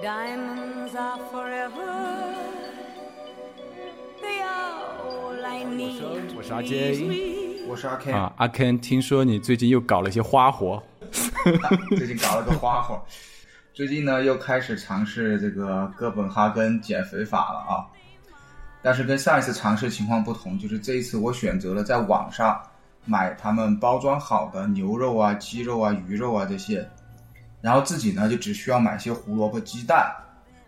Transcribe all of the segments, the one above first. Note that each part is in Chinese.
Diamonds are forever. They are all I need. 我是阿 J 我是阿 Ken，、啊，阿 Ken，听说你最近又搞了一些花活，最近搞了个花活，最近呢又开始尝试这个哥本哈根减肥法了啊。但是跟上一次尝试情况不同，就是这一次我选择了在网上买他们包装好的牛肉啊、鸡肉啊、鱼肉啊这些，然后自己呢就只需要买些胡萝卜、鸡蛋，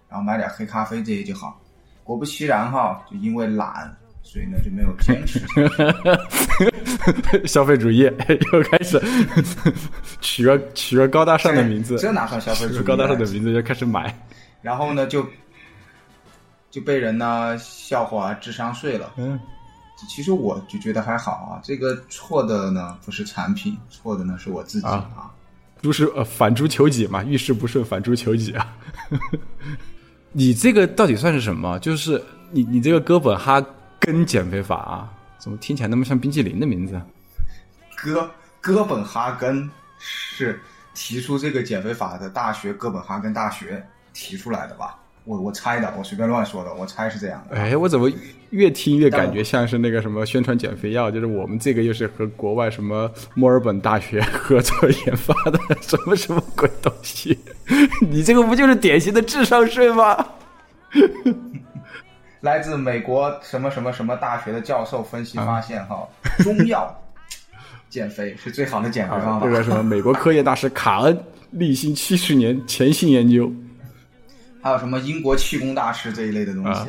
然后买点黑咖啡这些就好。果不其然哈，就因为懒，所以呢就没有坚持。消费主义 又开始取个取个高大上的名字，这哪算消费主义啊？取个高大上的名字就开始买。然后呢，就就被人呢笑话智商税了。嗯，其实我就觉得还好啊，这个错的呢不是产品，错的呢是我自己啊啊。诸事呃反诸求己嘛，遇事不顺反诸求己啊。你这个到底算是什么？就是你你这个哥本哈根减肥法啊，怎么听起来那么像冰淇淋的名字？哥哥本哈根是提出这个减肥法的大学，哥本哈根大学提出来的吧？我我猜的，我随便乱说的，我猜是这样的。哎，我怎么越听越感觉像是那个什么宣传减肥药？就是我们这个又是和国外什么墨尔本大学 合作研发的什么什么鬼东西？你这个不就是典型的智商税吗？来自美国什么什么什么大学的教授分析发现哈，中药减肥是最好的减肥方啊，法。这个什么美国科研大师卡恩立新七十年潜心研究。还有什么英国气功大师这一类的东西。啊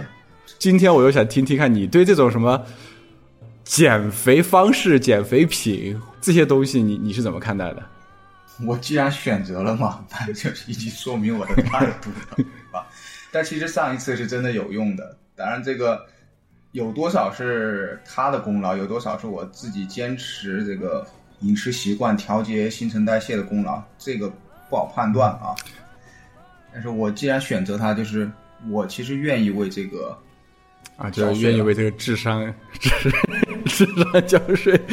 今天我又想听听看你对这种什么减肥方式、减肥品这些东西你，你是怎么看待的？我既然选择了嘛，那就是已经说明我的态度了，对吧？但其实上一次是真的有用的，当然这个有多少是他的功劳，有多少是我自己坚持这个饮食习惯、调节新陈代谢的功劳，这个不好判断啊。但是我既然选择它，就是我其实愿意为这个啊，就是愿意为这个智商智智商交税。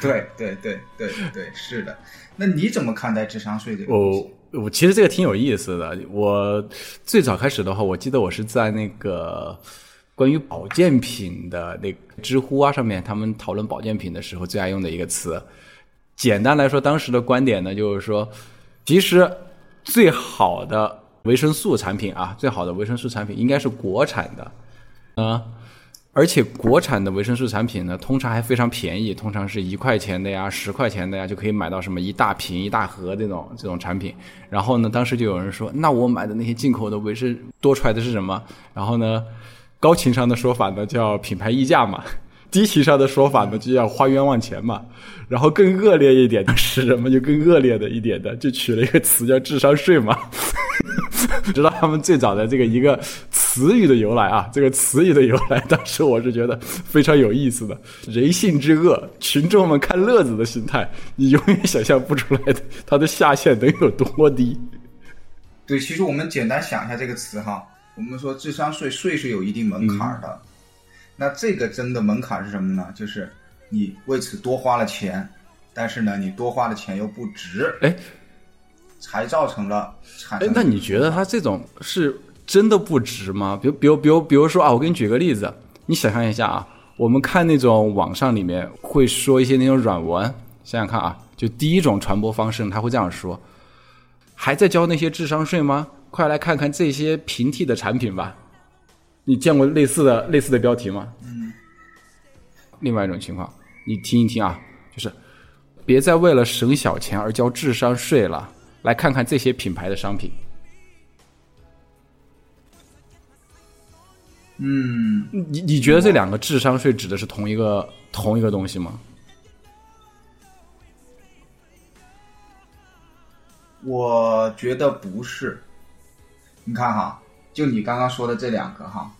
对对对对对，是的。那你怎么看待智商税这个东我西？我其实这个挺有意思的。我最早开始的话，我记得我是在那个关于保健品的那个知乎啊上面，他们讨论保健品的时候最爱用的一个词。简单来说，当时的观点呢，就是说，其实最好的维生素产品啊，最好的维生素产品应该是国产的，嗯、而且国产的维生素产品呢，通常还非常便宜，通常是一块钱的呀、十块钱的呀，就可以买到什么一大瓶、一大盒这种这种产品。然后呢，当时就有人说，那我买的那些进口的维生多出来的是什么？然后呢，高情商的说法呢叫品牌溢价嘛，低情商的说法呢就叫花冤枉钱嘛。然后更恶劣一点的是什么？就更恶劣的一点的，就取了一个词叫智商税嘛。知道他们最早的这个一个词语的由来啊，这个词语的由来，当时我是觉得非常有意思的。人性之恶，群众们看乐子的心态，你永远想象不出来的，它的下限能有多低。对，其实我们简单想一下这个词哈，我们说智商税，税是有一定门槛的。那这个真的门槛是什么呢？就是你为此多花了钱，但是呢，你多花的钱又不值，哎才造成了产哎生。，那你觉得他这种是真的不值吗？比如，比如，比如，比如说啊，我给你举个例子，你想象一下啊，我们看那种网上里面会说一些那种软文，想想看啊，就第一种传播方式，他会这样说：还在交那些智商税吗？快来看看这些平替的产品吧。你见过类似的类似的标题吗？嗯。另外一种情况，你听一听啊，就是别再为了省小钱而交智商税了。来看看这些品牌的商品。嗯，你你觉得这两个智商税指的是同一个同一个东西吗？我觉得不是。你看哈，就你刚刚说的这两个哈，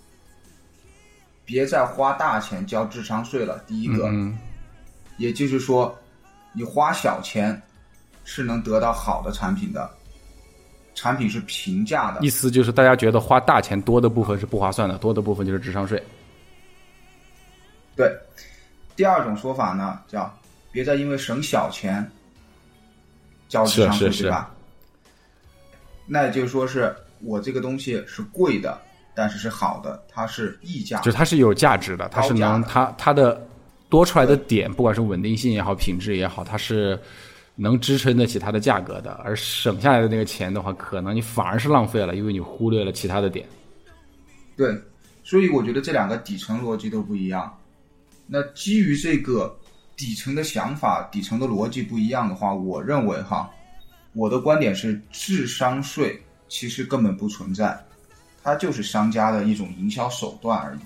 别再花大钱交智商税了。第一个，嗯，也就是说，你花小钱是能得到好的产品的，产品是平价的意。思就是大家觉得花大钱多的部分是不划算的，多的部分就是智商税。对，第二种说法呢，叫别再因为省小钱交智商税，是吧？那也就是说是我这个东西是贵的，但是是好的，它是溢价，就它是有价值的，它是能它它的多出来的点，不管是稳定性也好，品质也好，它是能支撑得起它的价格的。而省下来的那个钱的话，可能你反而是浪费了，因为你忽略了其他的点。对，所以我觉得这两个底层逻辑都不一样。那基于这个底层的想法、底层的逻辑不一样的话，我认为哈，我的观点是，智商税其实根本不存在，它就是商家的一种营销手段而已。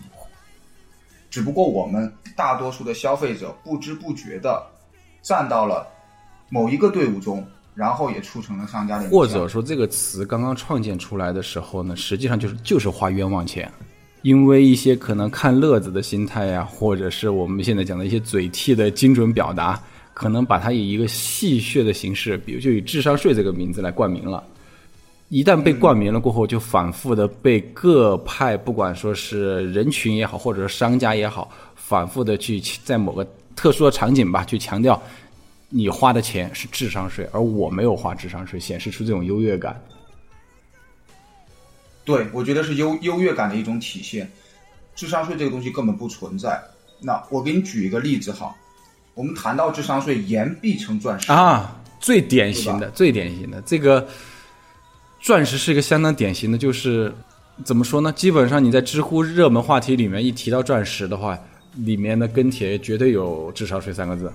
只不过我们大多数的消费者不知不觉的站到了某一个队伍中，然后也促成了商家的。或者说，这个词刚刚创建出来的时候呢，实际上就是就是花冤枉钱。因为一些可能看乐子的心态呀，或者是我们现在讲的一些嘴替的精准表达，可能把它以一个戏谑的形式，比如就以智商税这个名字来冠名了。一旦被冠名了过后，就反复的被各派，不管说是人群也好，或者是商家也好，反复的去在某个特殊的场景吧，去强调你花的钱是智商税，而我没有花智商税，显示出这种优越感。对，我觉得是优优越感的一种体现。智商税这个东西根本不存在。那我给你举一个例子哈，我们谈到智商税，言必称钻石啊，最典型的，最典型的这个钻石是一个相当典型的，就是怎么说呢？基本上你在知乎热门话题里面一提到钻石的话，里面的跟帖绝对有智商税三个字。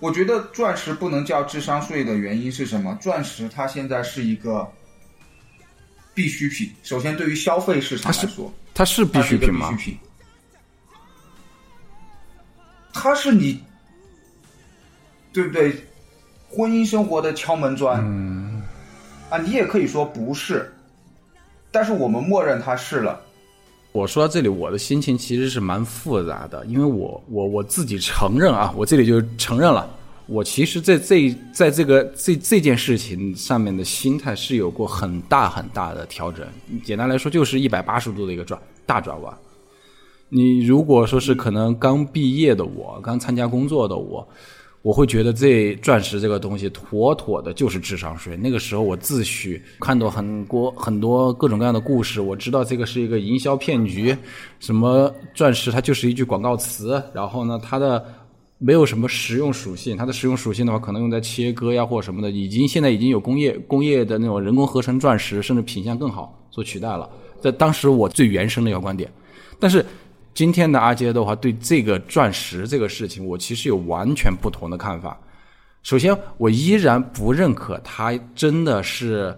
我觉得钻石不能叫智商税的原因是什么？钻石它现在是一个。必需品，首先对于消费市场来说，它是必需品吗？必需品，它是你，对不对？婚姻生活的敲门砖，嗯，啊，你也可以说不是，但是我们默认它是了。我说到这里，我的心情其实是蛮复杂的，因为我我我自己承认啊，我这里就承认了。我其实，在这在这个这这件事情上面的心态是有过很大很大的调整。简单来说，就是一百八十度的一个转大转弯。你如果说是可能刚毕业的我，刚参加工作的我，我会觉得这钻石这个东西妥妥的就是智商税。那个时候我自诩看到很多很多各种各样的故事，我知道这个是一个营销骗局，什么钻石它就是一句广告词，然后呢，它的。没有什么实用属性，它的实用属性的话，可能用在切割呀或者什么的，已经现在已经有工业工业的那种人工合成钻石，甚至品相更好所取代了。在当时我最原生的一个观点，但是今天的阿杰的话，对这个钻石这个事情，我其实有完全不同的看法。首先，我依然不认可它真的是，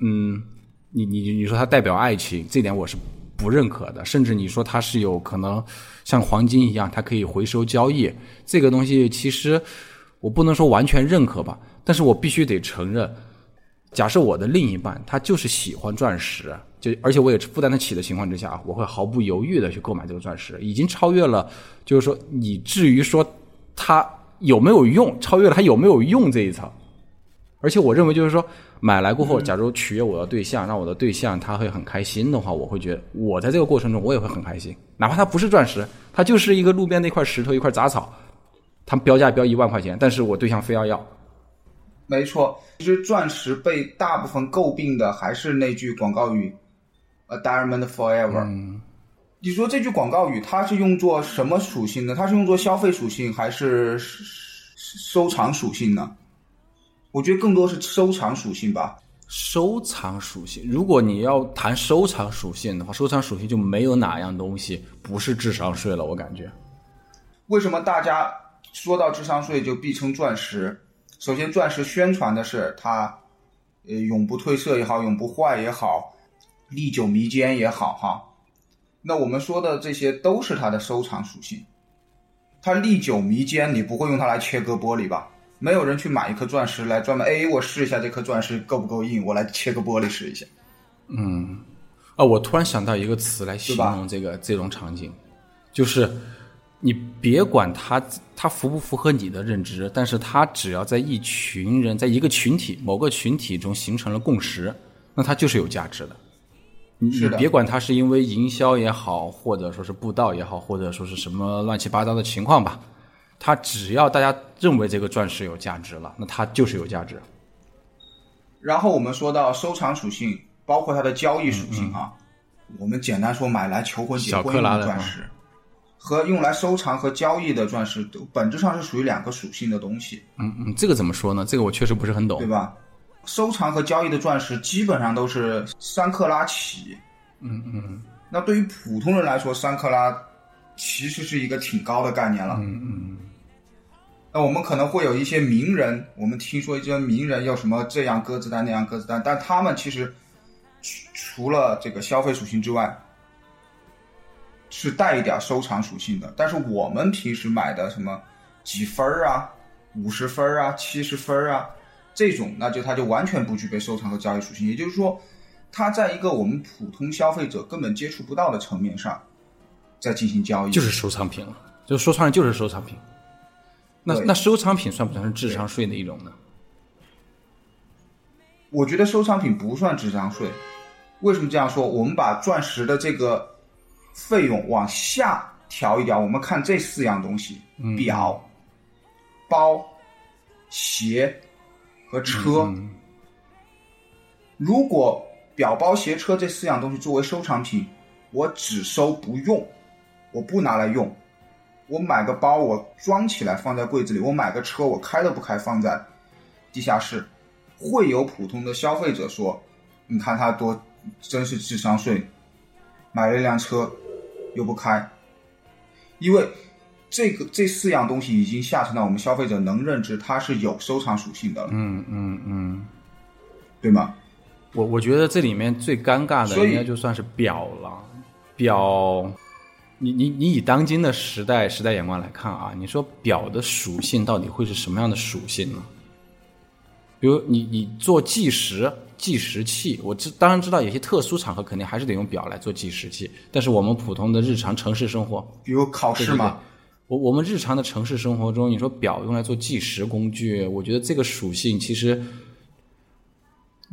嗯，你你你说它代表爱情，这点我是。不认可的，甚至你说它是有可能像黄金一样，它可以回收交易，这个东西其实我不能说完全认可吧，但是我必须得承认，假设我的另一半他就是喜欢钻石，就而且我也负担得起的情况之下，我会毫不犹豫的去购买这个钻石，已经超越了就是说你至于说它有没有用，超越了它有没有用这一层，而且我认为就是说。买来过后，假如取悦我的对象，让我的对象他会很开心的话，我会觉得我在这个过程中我也会很开心。哪怕它不是钻石，它就是一个路边的一块石头、一块杂草，它标价标一万块钱，但是我对象非要要。没错，其实钻石被大部分诟病的还是那句广告语：“A diamond forever。”你说这句广告语它是用作什么属性呢？它是用作消费属性还是收藏属性呢？我觉得更多是收藏属性吧。收藏属性，如果你要谈收藏属性的话，收藏属性就没有哪样东西不是智商税了。我感觉，为什么大家说到智商税就必称钻石？首先，钻石宣传的是它，呃，永不褪色也好，永不坏也好，历久弥坚也好，哈。那我们说的这些都是它的收藏属性。它历久弥坚，你不会用它来切割玻璃吧？没有人去买一颗钻石来专门，哎，我试一下这颗钻石够不够硬，我来切个玻璃试一下。嗯，啊，我突然想到一个词来形容这个这种场景，就是你别管它它符不符合你的认知，但是它只要在一群人在一个群体某个群体中形成了共识，那它就是有价值的。你你别管它是因为营销也好，或者说是布道也好，或者说是什么乱七八糟的情况吧。它只要大家认为这个钻石有价值了，那它就是有价值。然后我们说到收藏属性，包括它的交易属性啊，我们简单说买来求婚结小婚用克拉的钻石，和用来收藏和交易的钻石，都本质上是属于两个属性的东西，嗯嗯，这个怎么说呢？这个我确实不是很懂对。吧？收藏和交易的钻石基本上都是三克拉起，嗯嗯那对于普通人来说，三克拉其实是一个挺高的概念了。嗯嗯那我们可能会有一些名人，我们听说一些名人有什么这样鸽子蛋那样鸽子蛋，但他们其实除除了这个消费属性之外，是带一点收藏属性的。但是我们平时买的什么几分儿啊、五十分儿啊、七十分儿啊这种，那就它就完全不具备收藏和交易属性。也就是说，它在一个我们普通消费者根本接触不到的层面上，在进行交易。就是收藏品了，就说穿了就是收藏品。那那收藏品算不算是智商税的一种呢？我觉得收藏品不算智商税。为什么这样说？我们把钻石的这个费用往下调一调，我们看这四样东西：表、包、鞋和车。如果表、包、鞋、车这四样东西作为收藏品，我只收不用，我不拿来用。我买个包，我装起来放在柜子里；我买个车，我开都不开，放在地下室。会有普通的消费者说：“你看他多，真是智商税，买了一辆车又不开。”因为这个这四样东西已经下沉到我们消费者能认知它是有收藏属性的了，嗯嗯嗯，对吗？我我觉得这里面最尴尬的应该就算是表了，表。你你你以当今的时代时代眼光来看啊，你说表的属性到底会是什么样的属性呢？比如你你做计时计时器，我知当然知道有些特殊场合肯定还是得用表来做计时器，但是我们普通的日常城市生活，比如考试嘛，我我们日常的城市生活中，你说表用来做计时工具，我觉得这个属性其实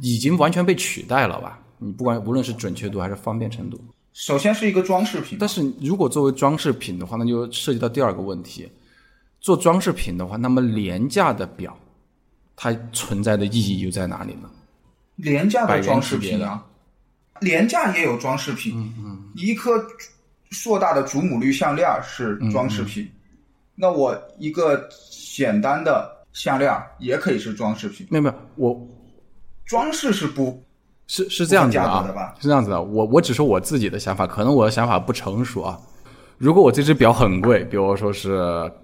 已经完全被取代了吧？你不管无论是准确度还是方便程度，首先是一个装饰品，但是如果作为装饰品的话，那就涉及到第二个问题。做装饰品的话，那么廉价的表，它存在的意义又在哪里呢？廉价的装饰品啊，廉价也有装饰品。嗯嗯，一颗硕大的祖母绿项链是装饰品，那我一个简单的项链也可以是装饰品。没有没有，我装饰是不是是这样子的啊是这样子的。我我只说我自己的想法，可能我的想法不成熟啊。如果我这只表很贵，比如说是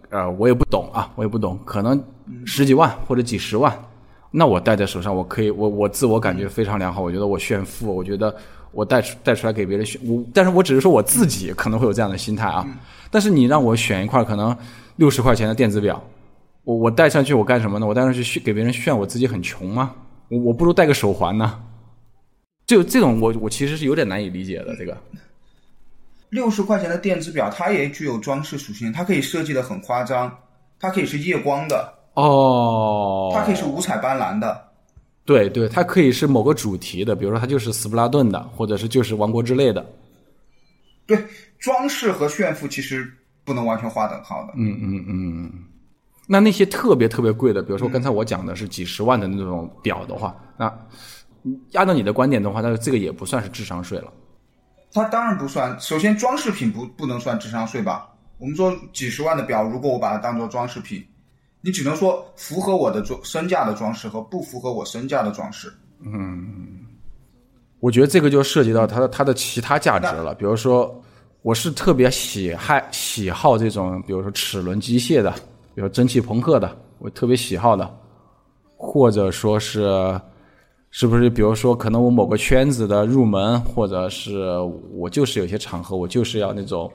呃，我也不懂啊，我也不懂，可能十几万或者几十万，那我戴在手上，我可以，我我自我感觉非常良好，我觉得我炫富，我觉得我带出带出来给别人炫，我但是我只是说我自己可能会有这样的心态啊。但是你让我选一块可能六十块钱的电子表，我我戴上去我干什么呢？我戴上去炫给别人炫，我自己很穷吗？我我不如戴个手环呢。就这种我我其实是有点难以理解的，这个六十块钱的电子表，它也具有装饰属性，它可以设计的很夸张，它可以是夜光的，哦，它可以是五彩斑斓的。对对，它可以是某个主题的，比如说它就是斯普拉顿的，或者是就是王国之类的。对，装饰和炫富其实不能完全划等号的。嗯嗯嗯。那那些特别特别贵的，比如说刚才我讲的是几十万的那种表的话，那按照你的观点的话，那这个也不算是智商税了。它当然不算。首先，装饰品不不能算智商税吧？我们说几十万的表，如果我把它当做装饰品，你只能说符合我的装身价的装饰和不符合我身价的装饰。嗯我觉得这个就涉及到它的它的其他价值了，比如说，我是特别喜爱喜好这种，比如说齿轮机械的，比如说蒸汽朋克的，我特别喜好的，或者说是，是不是比如说可能我某个圈子的入门，或者是我就是有些场合我就是要那种，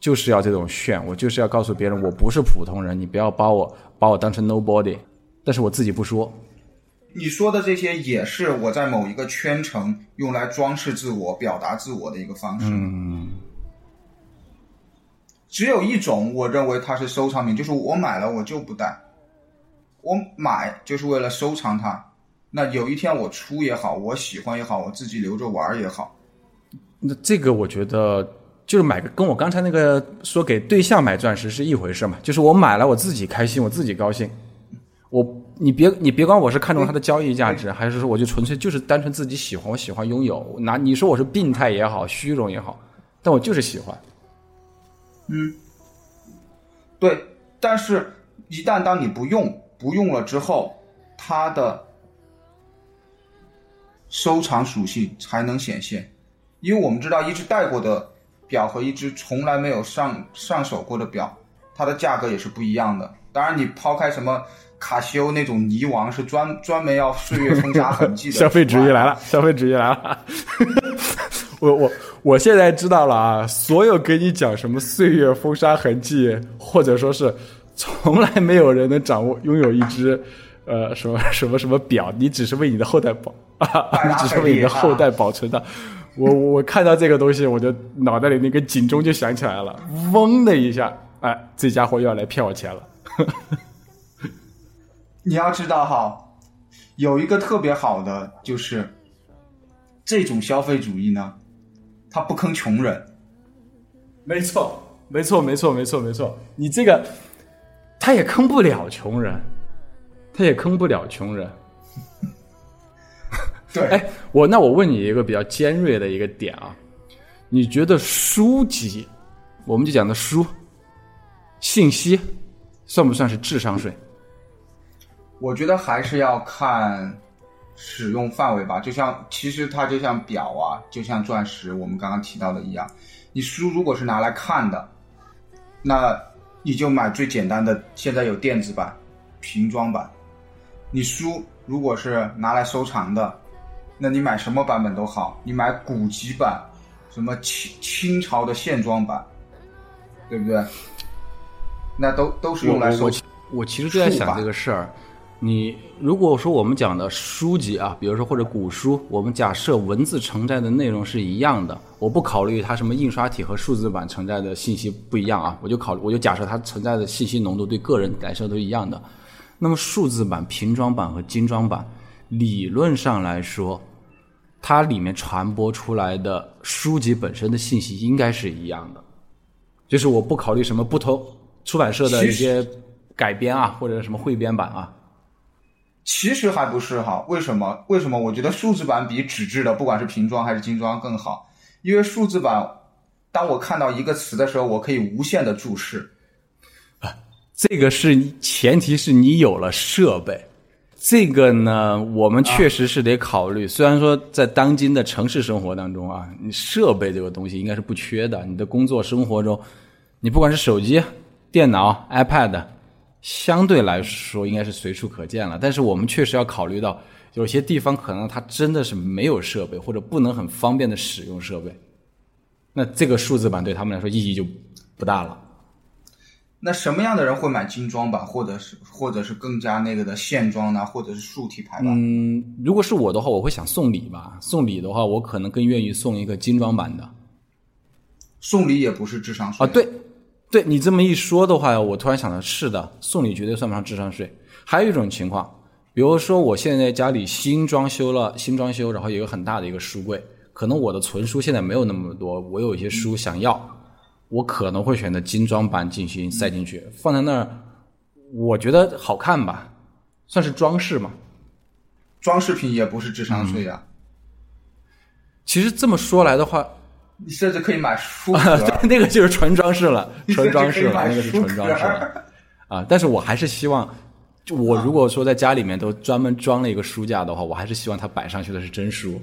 就是要这种炫，我就是要告诉别人我不是普通人，你不要把我把我当成 nobody，但是我自己不说，你说的这些也是我在某一个圈层用来装饰自我、表达自我的一个方式。嗯只有一种，我认为它是收藏品，就是我买了我就不戴，我买就是为了收藏它。那有一天我出也好，我喜欢也好，我自己留着玩儿也好，那这个我觉得就是买个跟我刚才那个说给对象买钻石是一回事嘛，就是我买了我自己开心，我自己高兴，我你别你别管我是看中它的交易价值，还是说我就纯粹就是单纯自己喜欢，我喜欢拥有。拿你说我是病态也好，虚荣也好，但我就是喜欢。嗯，对，但是，一旦当你不用不用了之后，它的收藏属性才能显现，因为我们知道一只戴过的表和一只从来没有上上手过的表，它的价格也是不一样的。当然，你抛开什么卡西欧那种泥王是专专门要岁月风沙痕迹的，消费主义来了，消费主义来了。我我我现在知道了啊！所有给你讲什么岁月风沙痕迹，或者说是从来没有人能掌握拥有一只呃什么什么什么表，你只是为你的后代保 啊，你只是为你的后代保存的。我我看到这个东西，我就脑袋里那个警钟就响起来了，嗡的一下，哎，这家伙又要来骗我钱了。你要知道哈，有一个特别好的就是这种消费主义呢。他不坑穷人，没错，没错，没错，没错，没错。你这个，他也坑不了穷人，他也坑不了穷人。对，哎，我那我问你一个比较尖锐的一个点啊，你觉得书籍，我们就讲的书，信息，算不算是智商税？我觉得还是要看。使用范围吧，就像其实它就像表啊，就像钻石，我们刚刚提到的一样。你书如果是拿来看的，那你就买最简单的。现在有电子版、瓶装版。你书如果是拿来收藏的，那你买什么版本都好，你买古籍版，什么清清朝的线装版，对不对？那都都是用来收。我我其实就在想这个事儿。你如果说我们讲的书籍啊，比如说或者古书，我们假设文字承载的内容是一样的，我不考虑它什么印刷体和数字版承载的信息不一样啊，我就考虑我就假设它承载的信息浓度对个人来说都一样的，那么数字版、平装版和精装版，理论上来说，它里面传播出来的书籍本身的信息应该是一样的，就是我不考虑什么不同出版社的一些改编啊，或者什么汇编版啊。其实还不是哈，为什么？为什么？我觉得数字版比纸质的，不管是平装还是精装更好。因为数字版，当我看到一个词的时候，我可以无限的注释。这个是前提是你有了设备。这个呢，我们确实是得考虑。虽然说在当今的城市生活当中啊，你设备这个东西应该是不缺的。你的工作生活中，你不管是手机、电脑、iPad。相对来说，应该是随处可见了。但是我们确实要考虑到，有些地方可能它真的是没有设备，或者不能很方便的使用设备。那这个数字版对他们来说意义就不大了。那什么样的人会买精装版，或者是或者是更加那个的线装呢？或者是竖体排版？嗯，如果是我的话，我会想送礼吧。送礼的话，我可能更愿意送一个精装版的。送礼也不是智商税啊？对。对你这么一说的话，我突然想到，是的，送礼绝对算不上智商税。还有一种情况，比如说我现在家里新装修了，新装修，然后有一个很大的一个书柜，可能我的存书现在没有那么多，我有一些书想要，我可能会选择精装版进行塞进去，放在那儿，我觉得好看吧，算是装饰嘛。装饰品也不是智商税啊。其实这么说来的话。你甚至可以买书 壳，对，那个就是纯装饰了，纯装饰了，那个是纯装饰了。啊，但是我还是希望，就我如果说在家里面都专门装了一个书架的话，我还是希望它摆上去的是真书。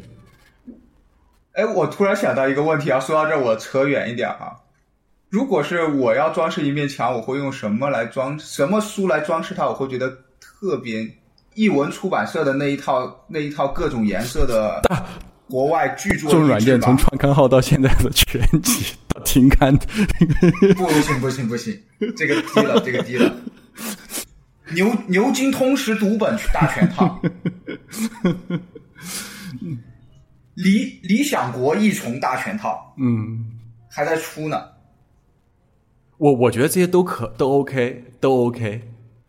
哎，我突然想到一个问题啊，说到这我扯远一点啊。如果是我要装饰一面墙，我会用什么来装？什么书来装饰它？我会觉得特别。译文出版社的那一套，那一套各种颜色的。国外巨作，这种软件从创刊号到现在的全集到停刊，不行不行不行，这个低了这个低了。牛牛津通识读本大全套，理理想国一重大全套，嗯，还在出呢。我我觉得这些都可都 OK 都 OK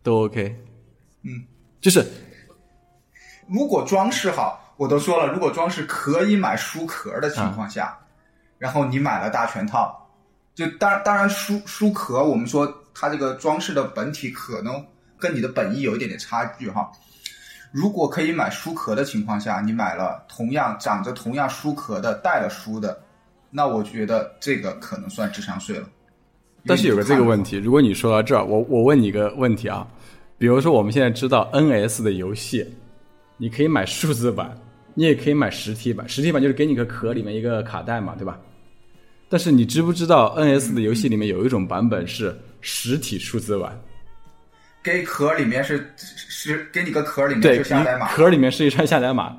都 OK，嗯，就是如果装饰好。我都说了，如果装饰可以买书壳的情况下，然后你买了大全套，就当当然书书壳，我们说它这个装饰的本体可能跟你的本意有一点点差距哈。如果可以买书壳的情况下，你买了同样长着同样书壳的带了书的，那我觉得这个可能算智商税了。但是有个这个问题，如果你说到这儿，我我问你一个问题啊，比如说我们现在知道 NS 的游戏，你可以买数字版，你也可以买实体版，实体版就是给你个壳里面一个卡带嘛，对吧？但是你知不知道 NS 的游戏里面有一种版本是实体数字版？给壳里面是是给你个壳里面对，就下载码，壳里面是一串下载码。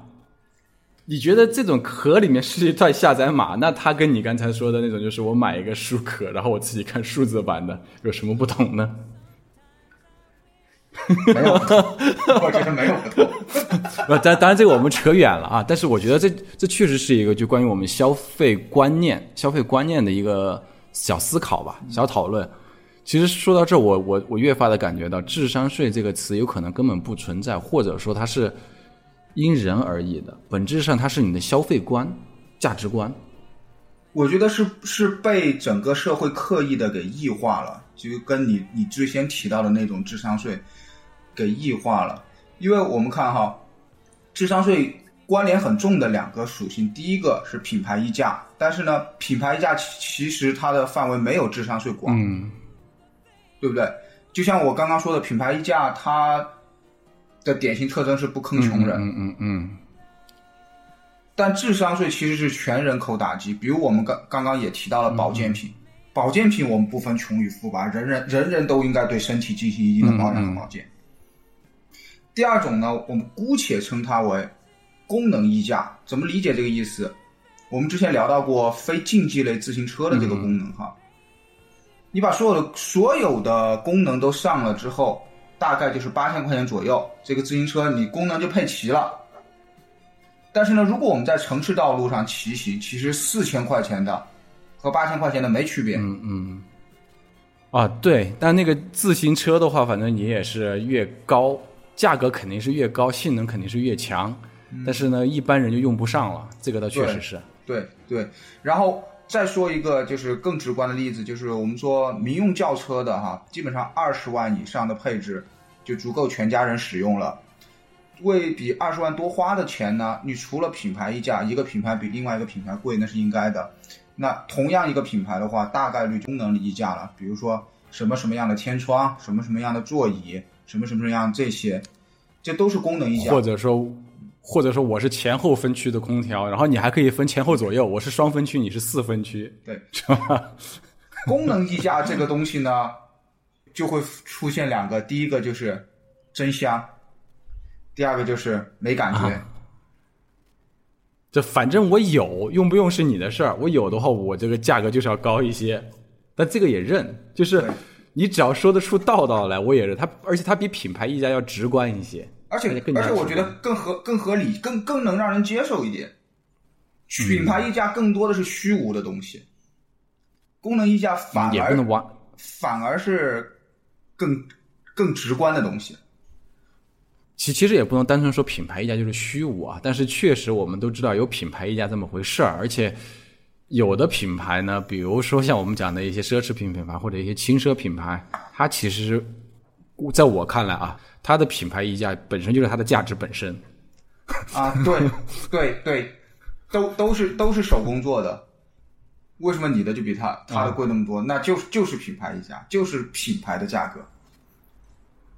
你觉得这种壳里面是一段下载码，那它跟你刚才说的那种，就是我买一个书壳，然后我自己看数字版的，有什么不同呢？没有我觉得没有不同。不，当当然这个我们扯远了啊。但是我觉得这这确实是一个就关于我们消费观念、消费观念的一个小思考吧，小讨论。其实说到这儿，我我我越发的感觉到“智商税”这个词有可能根本不存在，或者说它是因人而异的。本质上，它是你的消费观、价值观。我觉得是是被整个社会刻意的给异化了，就跟你你之前提到的那种智商税给异化了。因为我们看哈，智商税关联很重的两个属性，第一个是品牌溢价，但是呢，品牌溢价其其实它的范围没有智商税广，嗯，对不对？就像我刚刚说的，品牌溢价它的典型特征是不坑穷人，嗯嗯嗯。但智商税其实是全人口打击，比如我们刚刚刚也提到了保健品，保健品我们不分穷与富吧，人人人人都应该对身体进行一定的保养和保健。第二种呢，我们姑且称它为功能溢价，怎么理解这个意思？我们之前聊到过非竞技类自行车的这个功能哈，你把所有的所有的功能都上了之后，大概就是八千块钱左右，这个自行车你功能就配齐了。但是呢，如果我们在城市道路上骑行，其实四千块钱的和八千块钱的没区别。嗯嗯。啊，对，但那个自行车的话，反正你也是越高，价格肯定是越高，性能肯定是越强。但是呢，一般人就用不上了，这个倒确实是。对对，然后再说一个就是更直观的例子，就是我们说民用轿车的哈，基本上二十万以上的配置就足够全家人使用了。为比二十万多花的钱呢，你除了品牌溢价，一个品牌比另外一个品牌贵，那是应该的。那同样一个品牌的话，大概率功能溢价了，比如说什么什么样的天窗，什么什么样的座椅，什么什么样这些，这都是功能溢价。或者说，或者说我是前后分区的空调，然后你还可以分前后左右，我是双分区，你是四分区，对，是吧？功能溢价这个东西呢，就会出现两个，第一个就是真香，第二个就是没感觉。啊这反正我有，用不用是你的事儿。我有的话，我这个价格就是要高一些，但这个也认，就是你只要说得出道道来，我也认。它而且它比品牌溢价要直观一些，而且而且我觉得更合更合理，更更能让人接受一点。品牌溢价更多的是虚无的东西，功能溢价反而。反而是更更直观的东西。其其实也不能单纯说品牌溢价就是虚无啊，但是确实我们都知道有品牌溢价这么回事儿，而且有的品牌呢，比如说像我们讲的一些奢侈品品牌或者一些轻奢品牌，它其实在我看来啊，它的品牌溢价本身就是它的价值本身。啊，对对对，都都是都是手工做的，为什么你的就比他他的贵那么多？那就是就是品牌溢价，就是品牌的价格。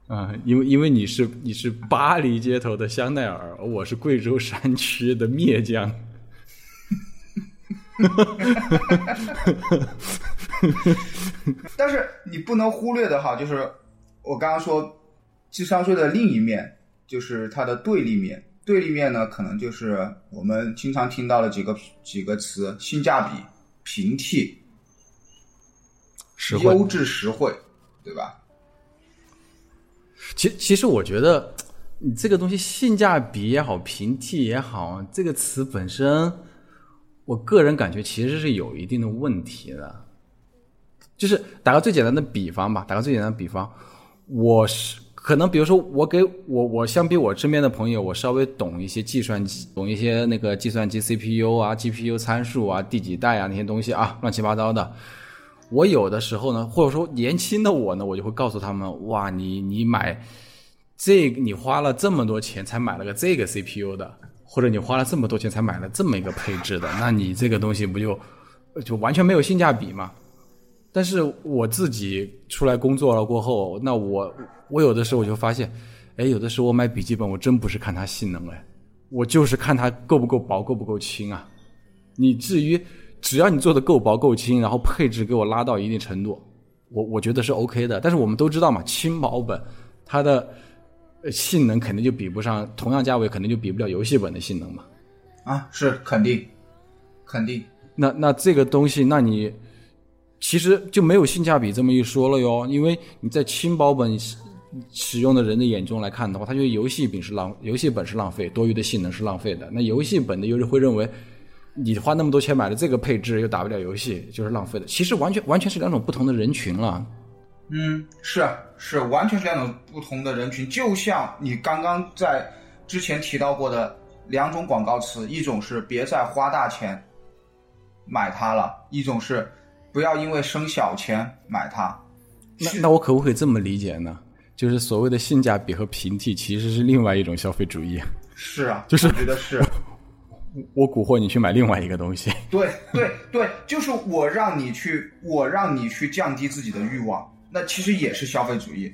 嗯，因为因为你是你是巴黎街头的香奈儿，而我是贵州山区的篾江。但是你不能忽略的哈，就是我刚刚说智商税的另一面，就是它的对立面。对立面呢，可能就是我们经常听到的几个几个词：性价比、平替、实惠优质、实惠，对吧？其其实我觉得，你这个东西性价比也好，平替也好，这个词本身，我个人感觉其实是有一定的问题的。就是打个最简单的比方吧，打个最简单的比方，我是可能比如说我给我我相比我身边的朋友，我稍微懂一些计算机，懂一些那个计算机 CPU 啊、GPU 参数啊、第几代啊那些东西啊，乱七八糟的。我有的时候呢，或者说年轻的我呢，我就会告诉他们：哇，你你买这你花了这么多钱才买了个这个 CPU 的，或者你花了这么多钱才买了这么一个配置的，那你这个东西不就就完全没有性价比吗？但是我自己出来工作了过后，那我我有的时候我就发现，哎，有的时候我买笔记本，我真不是看它性能，哎，我就是看它够不够薄，够不够轻啊。你至于只要你做的够薄够轻，然后配置给我拉到一定程度，我我觉得是 OK 的。但是我们都知道嘛，轻薄本它的性能肯定就比不上，同样价位肯定就比不了游戏本的性能嘛。啊，是肯定，肯定。那那这个东西，那你。其实就没有性价比这么一说了哟，因为你在轻薄本使用的人的眼中来看的话，他觉得游戏本是浪，游戏本是浪费，多余的性能是浪费的。那游戏本的又是会认为，你花那么多钱买了这个配置又打不了游戏，就是浪费的。其实完全完全是两种不同的人群了。嗯，是是，完全是两种不同的人群。就像你刚刚在之前提到过的两种广告词，一种是别再花大钱买它了，一种是。不要因为省小钱买它，那那我可不可以这么理解呢？就是所谓的性价比和平替，其实是另外一种消费主义。是啊，就是觉得是，我蛊惑你去买另外一个东西。对对对，就是我让你去，我让你去降低自己的欲望，那其实也是消费主义。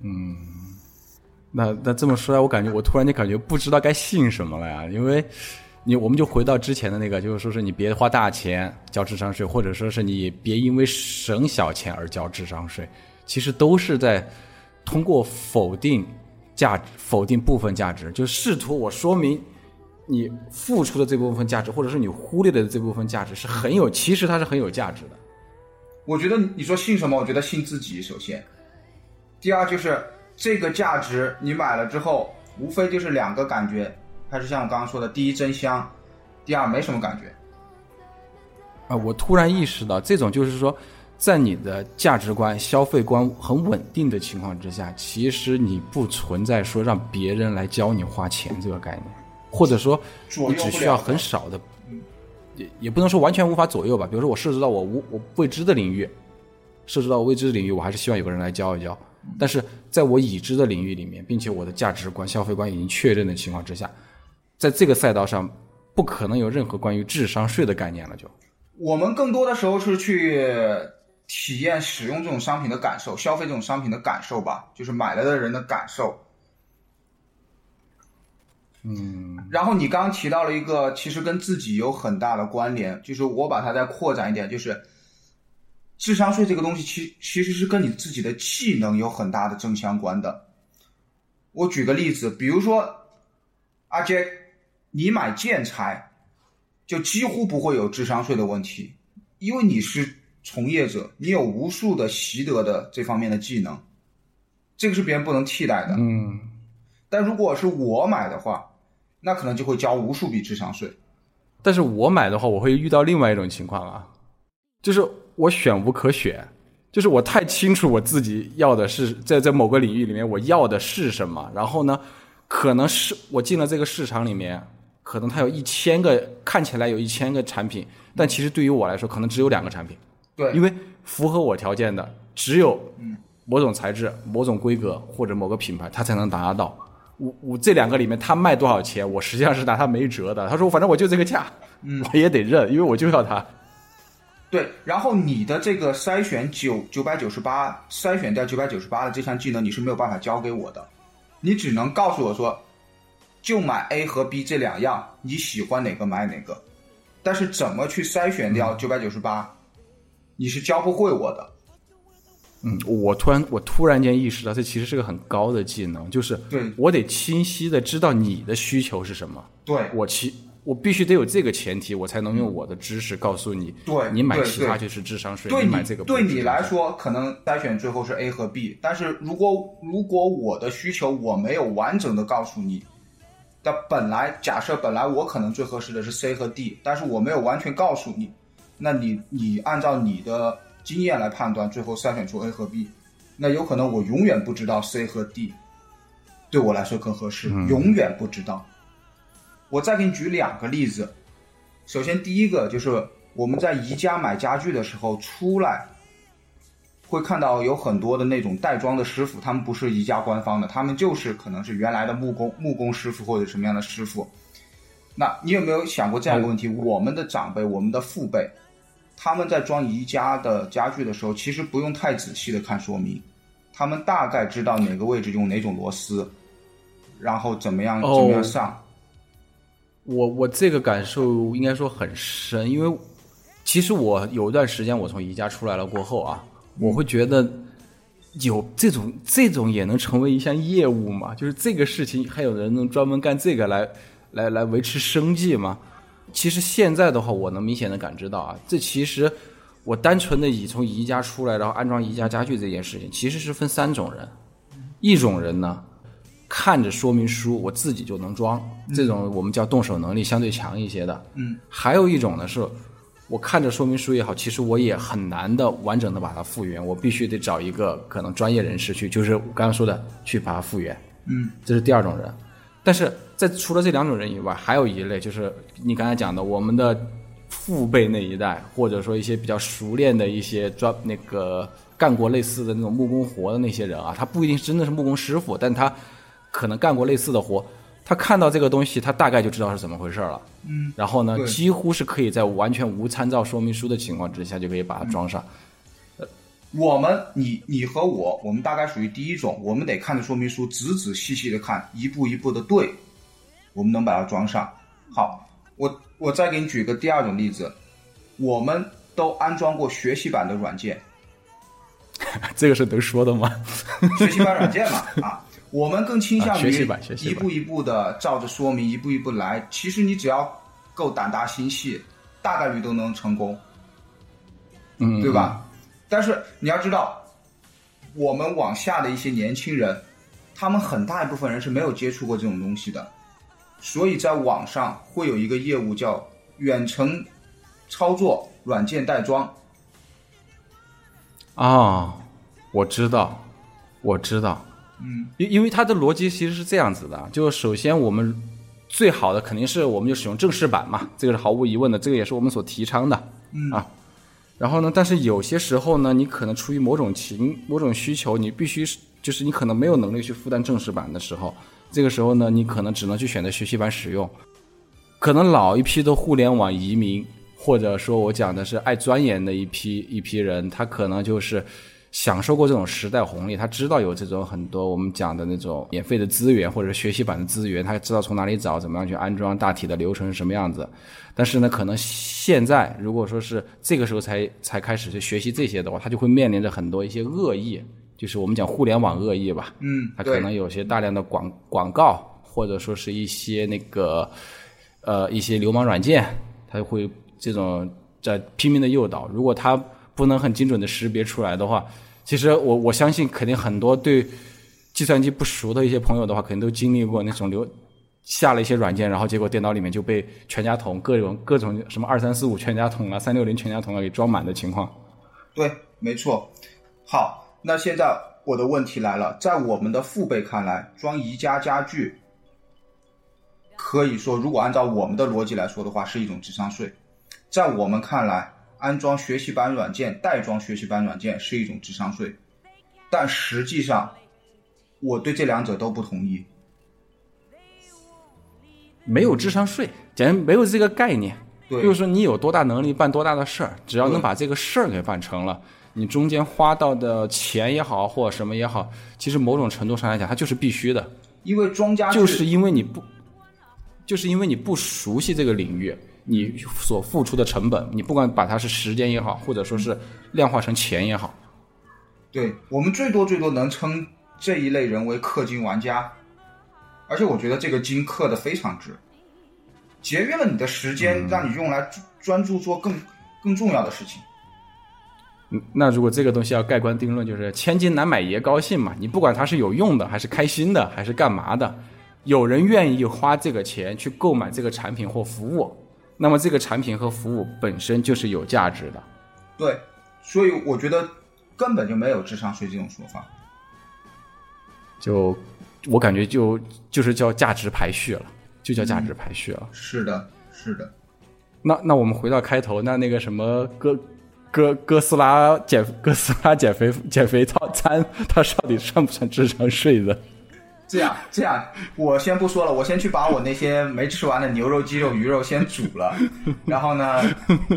嗯，那那这么说来，我感觉我突然间感觉不知道该信什么了呀，因为。你我们就回到之前的那个，就是说是你别花大钱交智商税，或者说是你别因为省小钱而交智商税，其实都是在通过否定价值、否定部分价值，就试图我说明你付出的这部分价值，或者是你忽略的这部分价值是很有，其实它是很有价值的。我觉得你说信什么？我觉得信自己。首先，第二就是这个价值你买了之后，无非就是两个感觉。还是像我刚刚说的，第一真香，第二没什么感觉。啊，我突然意识到，这种就是说，在你的价值观、消费观很稳定的情况之下，其实你不存在说让别人来教你花钱这个概念，或者说你只需要很少的，也也不能说完全无法左右吧。比如说，我涉及到我无我未知的领域，涉及到未知的领域，我还是希望有个人来教一教。但是在我已知的领域里面，并且我的价值观、消费观已经确认的情况之下。在这个赛道上，不可能有任何关于智商税的概念了。就我们更多的时候是去体验使用这种商品的感受，消费这种商品的感受吧，就是买了的人的感受。嗯，然后你刚刚提到了一个，其实跟自己有很大的关联，就是我把它再扩展一点，就是智商税这个东西，其其实是跟你自己的技能有很大的正相关的。我举个例子，比如说阿杰。你买建材，就几乎不会有智商税的问题，因为你是从业者，你有无数的习得的这方面的技能，这个是别人不能替代的。嗯，但如果是我买的话，那可能就会交无数笔智商税。但是我买的话，我会遇到另外一种情况啊，就是我选无可选，就是我太清楚我自己要的是在在某个领域里面我要的是什么，然后呢，可能是我进了这个市场里面。可能它有一千个，看起来有一千个产品，但其实对于我来说，可能只有两个产品。对，因为符合我条件的只有某种材质、某种规格或者某个品牌，它才能达到。我我这两个里面，他卖多少钱，我实际上是拿他没辙的。他说，反正我就这个价，嗯 我也得认，因为我就要它。对，然后你的这个筛选九九百九十八，筛选掉九百九十八的这项技能，你是没有办法教给我的，你只能告诉我说。就买 A 和 B 这两样，你喜欢哪个买哪个，但是怎么去筛选掉九百九十八，你是教不会我的。嗯，我突然我突然间意识到，这其实是个很高的技能，就是对我得清晰的知道你的需求是什么。对我其我必须得有这个前提，我才能用我的知识告诉你。对，你买其他就是智商税，你买这个对你来说可能筛选最后是 A 和 B，但是如果如果我的需求我没有完整的告诉你。那本来假设本来我可能最合适的是 C 和 D，但是我没有完全告诉你，那你你按照你的经验来判断，最后筛选出 A 和 B，那有可能我永远不知道 C 和 D 对我来说更合适，永远不知道。我再给你举两个例子，首先第一个就是我们在宜家买家具的时候出来，会看到有很多的那种带装的师傅，他们不是宜家官方的，他们就是可能是原来的木工木工师傅或者什么样的师傅。那你有没有想过这样一个问题？我们的长辈，我们的父辈，他们在装宜家的家具的时候，其实不用太仔细的看说明，他们大概知道哪个位置用哪种螺丝，然后怎么样怎哦么样上。我我这个感受应该说很深，因为其实我有一段时间我从宜家出来了过后啊，我会觉得有这种这种也能成为一项业务嘛？就是这个事情还有人能专门干这个来来来维持生计吗？其实现在的话，我能明显的感知到啊，这其实我单纯的以从宜家出来，然后安装宜家家具这件事情，其实是分三种人，一种人呢。看着说明书，我自己就能装，这种我们叫动手能力相对强一些的。嗯，还有一种呢，是我看着说明书也好，其实我也很难的完整的把它复原，我必须得找一个可能专业人士去，就是我刚刚说的去把它复原。嗯，这是第二种人。但是在除了这两种人以外，还有一类就是你刚才讲的我们的父辈那一代，或者说一些比较熟练的一些专那个干过类似的那种木工活的那些人啊，他不一定真的是木工师傅，但他可能干过类似的活，他看到这个东西，他大概就知道是怎么回事了。嗯，然后呢，几乎是可以在完全无参照说明书的情况之下，就可以把它装上。我们你你和我，我们大概属于第一种，我们得看着说明书，仔仔细细的看，一步一步的对，我们能把它装上。好，我我再给你举个第二种例子，我们都安装过学习版的软件，这个是能说的吗？学习版软件嘛啊，我们更倾向于一步一步的照着说明，一步一步来。其实你只要够胆大心细，大概率都能成功。嗯，对吧？但是你要知道，我们往下的一些年轻人，他们很大一部分人是没有接触过这种东西的，所以在网上会有一个业务叫远程操作软件代装。啊、我知道，我知道，嗯，因因为它的逻辑其实是这样子的，就首先我们最好的肯定是我们就使用正式版嘛，这个是毫无疑问的，这个也是我们所提倡的，嗯啊。然后呢，但是有些时候呢，你可能出于某种情、某种需求，你必须是，就是你可能没有能力去负担正式版的时候，这个时候呢，你可能只能去选择学习版使用。可能老一批的互联网移民，或者说我讲的是爱钻研的一批一批人，他可能就是享受过这种时代红利，他知道有这种很多我们讲的那种免费的资源或者是学习版的资源，他知道从哪里找，怎么样去安装，大体的流程是什么样子。但是呢，可能现在如果说是这个时候才才开始去学习这些的话，他就会面临着很多一些恶意，就是我们讲互联网恶意吧。嗯，他可能有些大量的广广告，或者说是一些那个呃一些流氓软件，他会这种在拼命的诱导。如果它不能很精准的识别出来的话，其实我我相信肯定很多对计算机不熟的一些朋友的话，肯定都经历过那种流下了一些软件，然后结果电脑里面就被全家桶各种各种什么二三四五全家桶啊、三六零全家桶啊给装满的情况。对，没错。好，那现在我的问题来了，在我们的父辈看来，装宜家家具，可以说，如果按照我们的逻辑来说的话，是一种智商税。在我们看来，安装学习版软件、代装学习版软件是一种智商税，但实际上，我对这两者都不同意。没有智商税，简直没有这个概念。对就是说你有多大能力办多大的事儿，只要能把这个事儿给办成了，你中间花到的钱也好，或者什么也好，其实某种程度上来讲，它就是必须的，因为庄家就是因为你不，就是因为你不熟悉这个领域，你所付出的成本，你不管把它是时间也好，或者说是量化成钱也好，对我们最多最多能称这一类人为氪金玩家，而且我觉得这个金氪的非常值，节约了你的时间，让你用来专专注做更更重要的事情。嗯那如果这个东西要盖棺定论，就是千金难买爷高兴嘛。你不管它是有用的，还是开心的，还是干嘛的，有人愿意花这个钱去购买这个产品或服务，那么这个产品和服务本身就是有价值的。对，所以我觉得根本就没有智商税这种说法。就我感觉就就是叫价值排序了，就叫价值排序了。是的，是的，那那我们回到开头，那那个什么哥哥哥斯拉减哥斯拉减肥减肥套餐，它到底算不算智商税的？这样这样，我先不说了，我先去把我那些没吃完的牛肉、鸡肉、鱼肉先煮了，然后呢，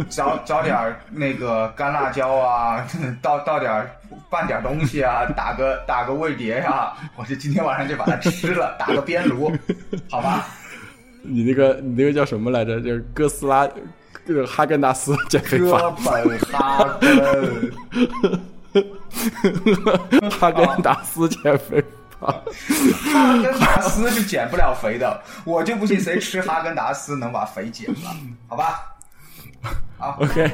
找找点那个干辣椒啊，倒倒点拌点东西啊，打个打个味碟呀、我就今天晚上就把它吃了，打个边炉，好吧？你那个你那个叫什么来着？就是哥斯拉，这个哈根达斯减肥哥，本哈根。哈根达斯减肥法。哈根达斯是减不了肥的，我就不信谁吃哈根达斯能把肥减了，好吧？好，OK，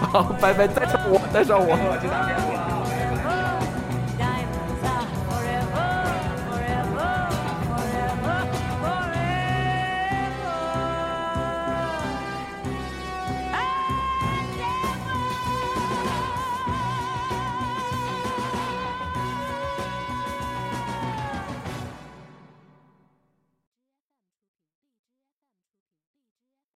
好，拜拜，带上我，带上我。就到这样。